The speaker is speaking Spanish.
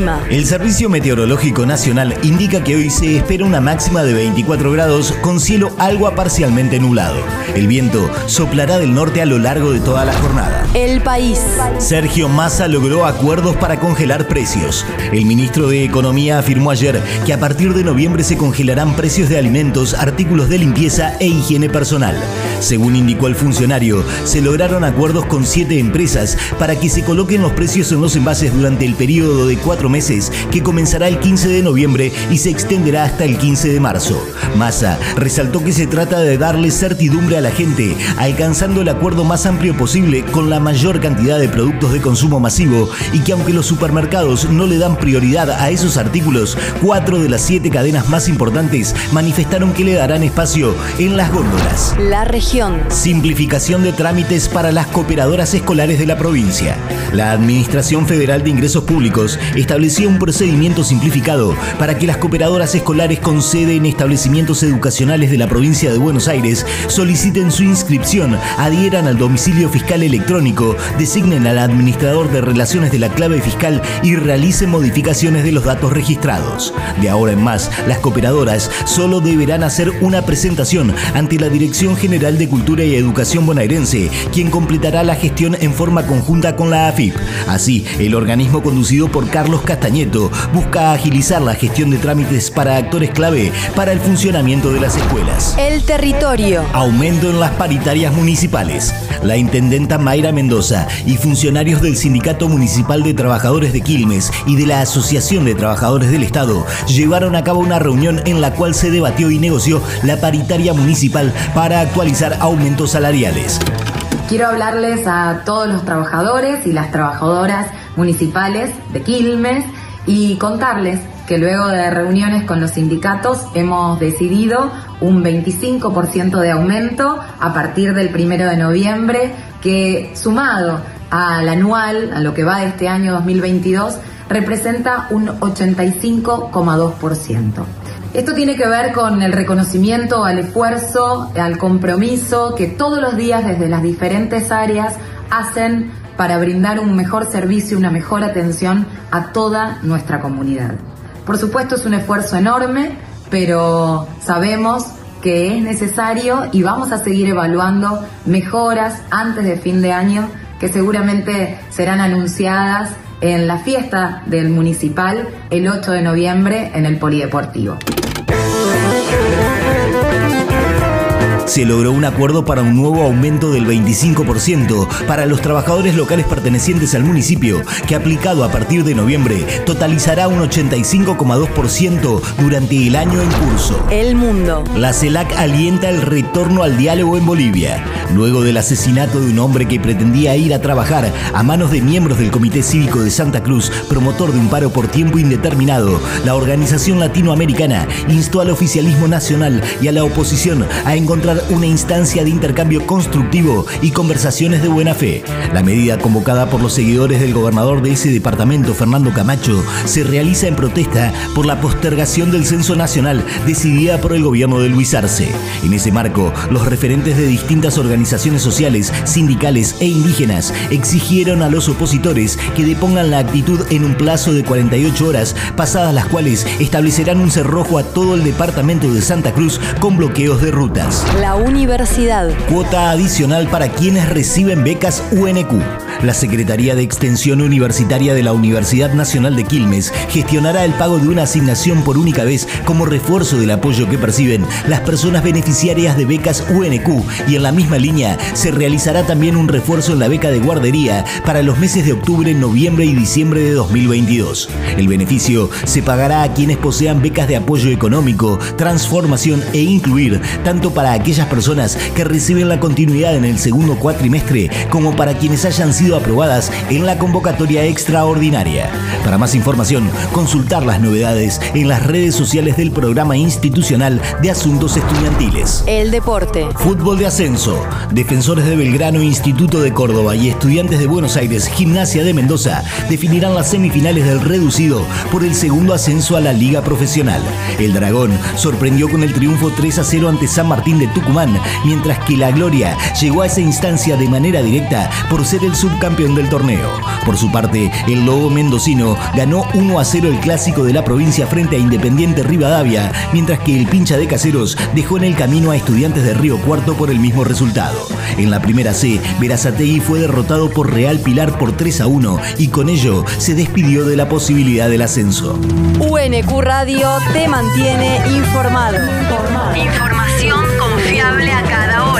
El clima. El Servicio Meteorológico Nacional indica que hoy se espera una máxima de 24 grados con cielo algo a parcialmente nublado. El viento soplará del norte a lo largo de toda la jornada. El país. Sergio Massa logró acuerdos para congelar precios. El ministro de Economía afirmó ayer que a partir de noviembre se congelarán precios de alimentos, artículos de limpieza e higiene personal. Según indicó el funcionario, se lograron acuerdos con siete empresas para que se coloquen los precios en los envases durante el periodo de cuatro meses que comenzará el 15 de noviembre y se extenderá hasta el 15 de marzo. Massa resaltó que se trata de darle certidumbre a la gente, alcanzando el acuerdo más amplio posible con la mayor cantidad de productos de consumo masivo y que aunque los supermercados no le dan prioridad a esos artículos, cuatro de las siete cadenas más importantes manifestaron que le darán espacio en las góndolas. La región. Simplificación de trámites para las cooperadoras escolares de la provincia. La Administración Federal de Ingresos Públicos estableció un procedimiento simplificado para que las cooperadoras escolares con sede en establecimientos educacionales de la provincia de Buenos Aires soliciten su inscripción, adhieran al domicilio fiscal electrónico, designen al administrador de relaciones de la clave fiscal y realicen modificaciones de los datos registrados. De ahora en más, las cooperadoras solo deberán hacer una presentación ante la Dirección General de Cultura y Educación bonaerense, quien completará la gestión en forma conjunta con la AFIP. Así, el organismo conducido por Carlos Castañeto busca agilizar la gestión de trámites para actores clave para el funcionamiento de las escuelas. El territorio. Aumento en las paritarias municipales. La intendenta Mayra Mendoza y funcionarios del Sindicato Municipal de Trabajadores de Quilmes y de la Asociación de Trabajadores del Estado llevaron a cabo una reunión en la cual se debatió y negoció la paritaria municipal para actualizar aumentos salariales. Quiero hablarles a todos los trabajadores y las trabajadoras municipales de Quilmes y contarles que luego de reuniones con los sindicatos hemos decidido un 25% de aumento a partir del primero de noviembre, que sumado al anual, a lo que va de este año 2022, representa un 85,2%. Esto tiene que ver con el reconocimiento al esfuerzo, al compromiso que todos los días desde las diferentes áreas hacen para brindar un mejor servicio, una mejor atención a toda nuestra comunidad. Por supuesto es un esfuerzo enorme, pero sabemos que es necesario y vamos a seguir evaluando mejoras antes de fin de año que seguramente serán anunciadas en la fiesta del municipal el 8 de noviembre en el Polideportivo. Se logró un acuerdo para un nuevo aumento del 25% para los trabajadores locales pertenecientes al municipio, que aplicado a partir de noviembre totalizará un 85,2% durante el año en curso. El mundo. La CELAC alienta el retorno al diálogo en Bolivia. Luego del asesinato de un hombre que pretendía ir a trabajar a manos de miembros del Comité Cívico de Santa Cruz, promotor de un paro por tiempo indeterminado, la organización latinoamericana instó al oficialismo nacional y a la oposición a encontrar una instancia de intercambio constructivo y conversaciones de buena fe. La medida convocada por los seguidores del gobernador de ese departamento, Fernando Camacho, se realiza en protesta por la postergación del censo nacional decidida por el gobierno de Luis Arce. En ese marco, los referentes de distintas organizaciones sociales, sindicales e indígenas exigieron a los opositores que depongan la actitud en un plazo de 48 horas, pasadas las cuales establecerán un cerrojo a todo el departamento de Santa Cruz con bloqueos de rutas. La universidad. Cuota adicional para quienes reciben becas UNQ. La Secretaría de Extensión Universitaria de la Universidad Nacional de Quilmes gestionará el pago de una asignación por única vez como refuerzo del apoyo que perciben las personas beneficiarias de becas UNQ y en la misma línea se realizará también un refuerzo en la beca de guardería para los meses de octubre, noviembre y diciembre de 2022. El beneficio se pagará a quienes posean becas de apoyo económico, transformación e incluir, tanto para aquellas personas que reciben la continuidad en el segundo cuatrimestre como para quienes hayan sido aprobadas en la convocatoria extraordinaria. Para más información, consultar las novedades en las redes sociales del Programa Institucional de Asuntos Estudiantiles. El deporte. Fútbol de ascenso. Defensores de Belgrano, Instituto de Córdoba y Estudiantes de Buenos Aires, Gimnasia de Mendoza, definirán las semifinales del reducido por el segundo ascenso a la Liga Profesional. El Dragón sorprendió con el triunfo 3 a 0 ante San Martín de Tucumán Tucumán, mientras que la Gloria llegó a esa instancia de manera directa por ser el subcampeón del torneo. Por su parte, el Lobo Mendocino ganó 1 a 0 el clásico de la provincia frente a Independiente Rivadavia, mientras que el pincha de Caseros dejó en el camino a Estudiantes de Río Cuarto por el mismo resultado. En la primera C, Verazategui fue derrotado por Real Pilar por 3 a 1 y con ello se despidió de la posibilidad del ascenso. UNQ Radio te mantiene informado. Información confiable a cada.